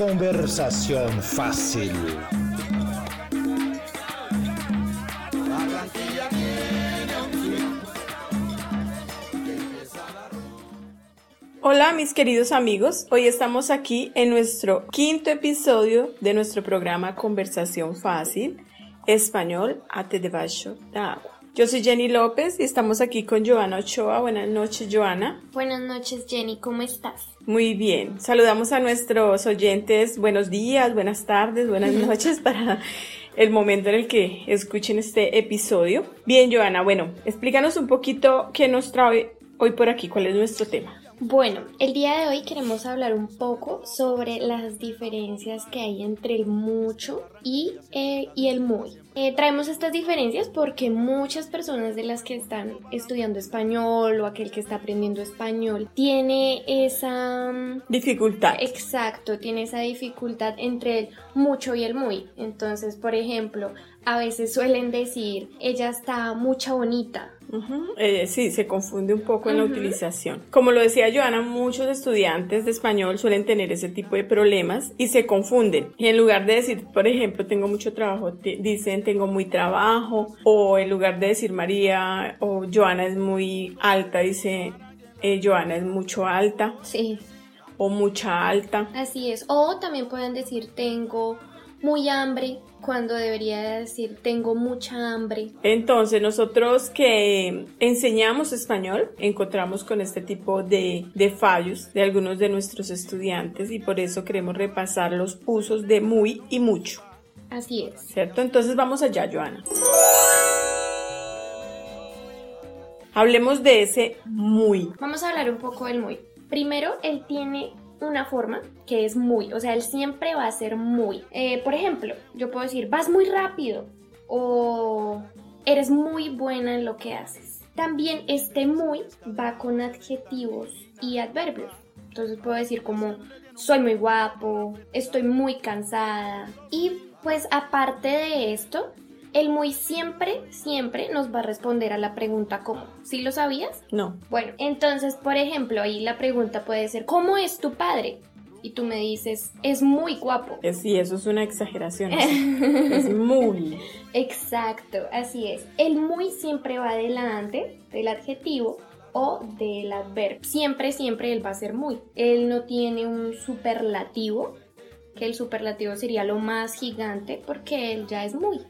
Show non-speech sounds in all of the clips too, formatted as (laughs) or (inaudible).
Conversación fácil. Hola mis queridos amigos, hoy estamos aquí en nuestro quinto episodio de nuestro programa Conversación Fácil, Español ate debajo da agua. Yo soy Jenny López y estamos aquí con Joana Ochoa. Buenas noches, Joana. Buenas noches, Jenny. ¿Cómo estás? Muy bien. Saludamos a nuestros oyentes. Buenos días, buenas tardes, buenas (laughs) noches para el momento en el que escuchen este episodio. Bien, Joana, bueno, explícanos un poquito qué nos trae hoy por aquí, cuál es nuestro tema. Bueno, el día de hoy queremos hablar un poco sobre las diferencias que hay entre el mucho y, eh, y el muy. Eh, traemos estas diferencias porque muchas personas de las que están estudiando español o aquel que está aprendiendo español tiene esa mm, dificultad. Exacto, tiene esa dificultad entre el mucho y el muy. Entonces, por ejemplo, a veces suelen decir, ella está mucha bonita eh, sí, se confunde un poco en la utilización. Como lo decía Joana, muchos estudiantes de español suelen tener ese tipo de problemas y se confunden. Y en lugar de decir, por ejemplo, tengo mucho trabajo, dicen tengo muy trabajo. O en lugar de decir María o Joana es muy alta, dice eh, Joana es mucho alta. Sí. O mucha alta. Así es. O también pueden decir tengo muy hambre cuando debería decir tengo mucha hambre. Entonces nosotros que enseñamos español encontramos con este tipo de, de fallos de algunos de nuestros estudiantes y por eso queremos repasar los usos de muy y mucho. Así es. ¿Cierto? Entonces vamos allá, Joana. Hablemos de ese muy. Vamos a hablar un poco del muy. Primero, él tiene una forma que es muy, o sea, él siempre va a ser muy. Eh, por ejemplo, yo puedo decir, vas muy rápido o eres muy buena en lo que haces. También este muy va con adjetivos y adverbios. Entonces puedo decir como soy muy guapo, estoy muy cansada. Y pues aparte de esto, el muy siempre, siempre nos va a responder a la pregunta ¿cómo? ¿Sí lo sabías? No. Bueno, entonces, por ejemplo, ahí la pregunta puede ser ¿cómo es tu padre? Y tú me dices, es muy guapo. Sí, eso es una exageración. (laughs) es muy. Exacto, así es. El muy siempre va delante del adjetivo o del adverbio. Siempre, siempre él va a ser muy. Él no tiene un superlativo, que el superlativo sería lo más gigante porque él ya es muy.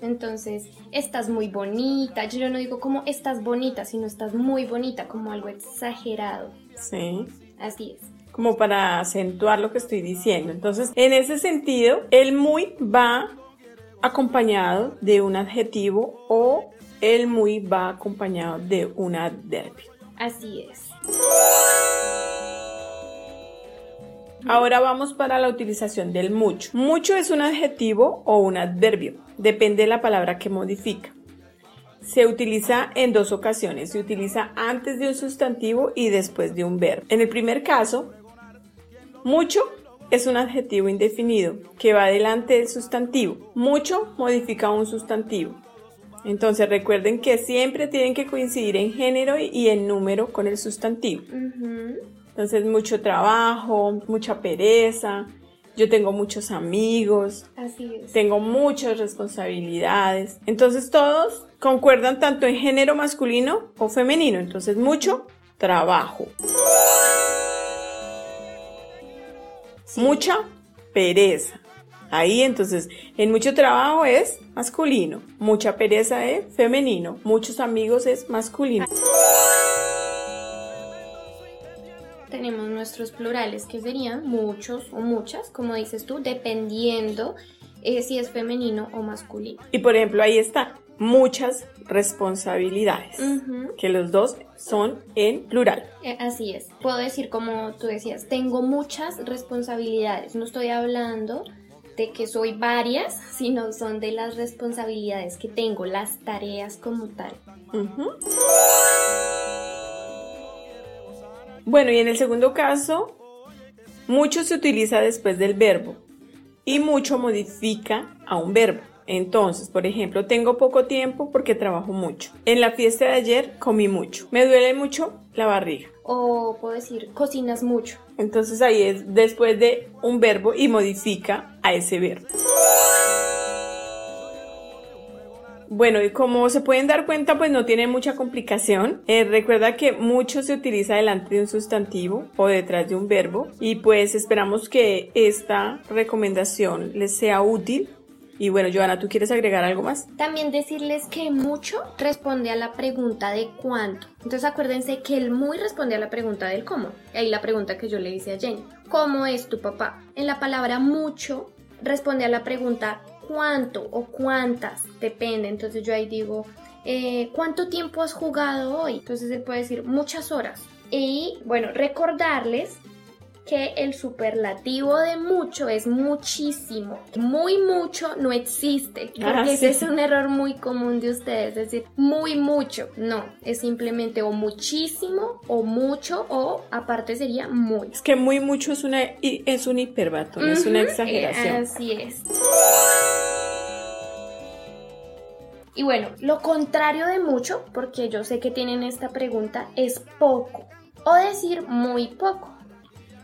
Entonces, estás muy bonita. Yo no digo como estás bonita, sino estás muy bonita, como algo exagerado. Sí. Así es. Como para acentuar lo que estoy diciendo. Entonces, en ese sentido, el muy va acompañado de un adjetivo o el muy va acompañado de un adverbio. Así es. Ahora vamos para la utilización del mucho. Mucho es un adjetivo o un adverbio, depende de la palabra que modifica. Se utiliza en dos ocasiones, se utiliza antes de un sustantivo y después de un verbo. En el primer caso, mucho es un adjetivo indefinido que va delante del sustantivo. Mucho modifica un sustantivo. Entonces recuerden que siempre tienen que coincidir en género y en número con el sustantivo. Entonces, mucho trabajo, mucha pereza. Yo tengo muchos amigos. Así es. Tengo muchas responsabilidades. Entonces, todos concuerdan tanto en género masculino o femenino. Entonces, mucho trabajo. Mucha pereza. Ahí entonces, en mucho trabajo es masculino, mucha pereza es femenino, muchos amigos es masculino tenemos nuestros plurales que serían muchos o muchas, como dices tú, dependiendo eh, si es femenino o masculino. Y por ejemplo, ahí está, muchas responsabilidades, que los dos son en plural. Eh, así es. Puedo decir como tú decías, tengo muchas responsabilidades. No estoy hablando de que soy varias, (laughs) sino son de las responsabilidades que tengo, las tareas como tal. Bueno, y en el segundo caso, mucho se utiliza después del verbo y mucho modifica a un verbo. Entonces, por ejemplo, tengo poco tiempo porque trabajo mucho. En la fiesta de ayer comí mucho. Me duele mucho la barriga. O puedo decir, cocinas mucho. Entonces ahí es después de un verbo y modifica a ese verbo. Bueno, y como se pueden dar cuenta, pues no tiene mucha complicación. Eh, recuerda que mucho se utiliza delante de un sustantivo o detrás de un verbo y pues esperamos que esta recomendación les sea útil. Y bueno, Joana, ¿tú quieres agregar algo más? También decirles que mucho responde a la pregunta de cuánto. Entonces acuérdense que el muy responde a la pregunta del cómo. Ahí la pregunta que yo le hice a Jenny. ¿Cómo es tu papá? En la palabra mucho responde a la pregunta cuánto o cuántas, depende. Entonces yo ahí digo, eh, ¿cuánto tiempo has jugado hoy? Entonces él puede decir muchas horas. Y bueno, recordarles que el superlativo de mucho es muchísimo. Muy mucho no existe, porque Ah, ese sí. es un error muy común de ustedes, es decir, muy mucho. No, es simplemente o muchísimo o mucho o aparte sería muy. Es que muy mucho es, una, es un hiperbato, no es una exageración. eh, así es. Y bueno, lo contrario de mucho, porque yo sé que tienen esta pregunta, es poco. O decir muy poco.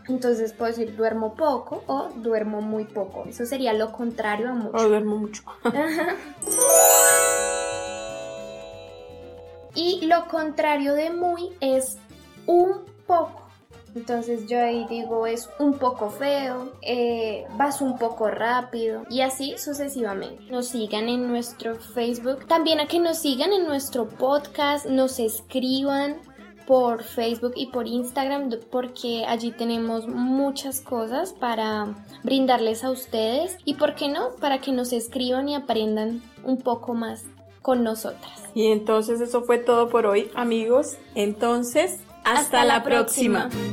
Entonces puedo decir duermo poco o duermo muy poco. Eso sería lo contrario a mucho. duermo mucho. Y lo contrario de muy es un poco. Entonces yo ahí digo es un poco feo, eh, vas un poco rápido y así sucesivamente. Nos sigan en nuestro Facebook, también a que nos sigan en nuestro podcast, nos escriban por Facebook y por Instagram porque allí tenemos muchas cosas para brindarles a ustedes y por qué no, para que nos escriban y aprendan un poco más con nosotras. Y entonces eso fue todo por hoy, amigos. Entonces, hasta, Hasta la, la próxima. próxima.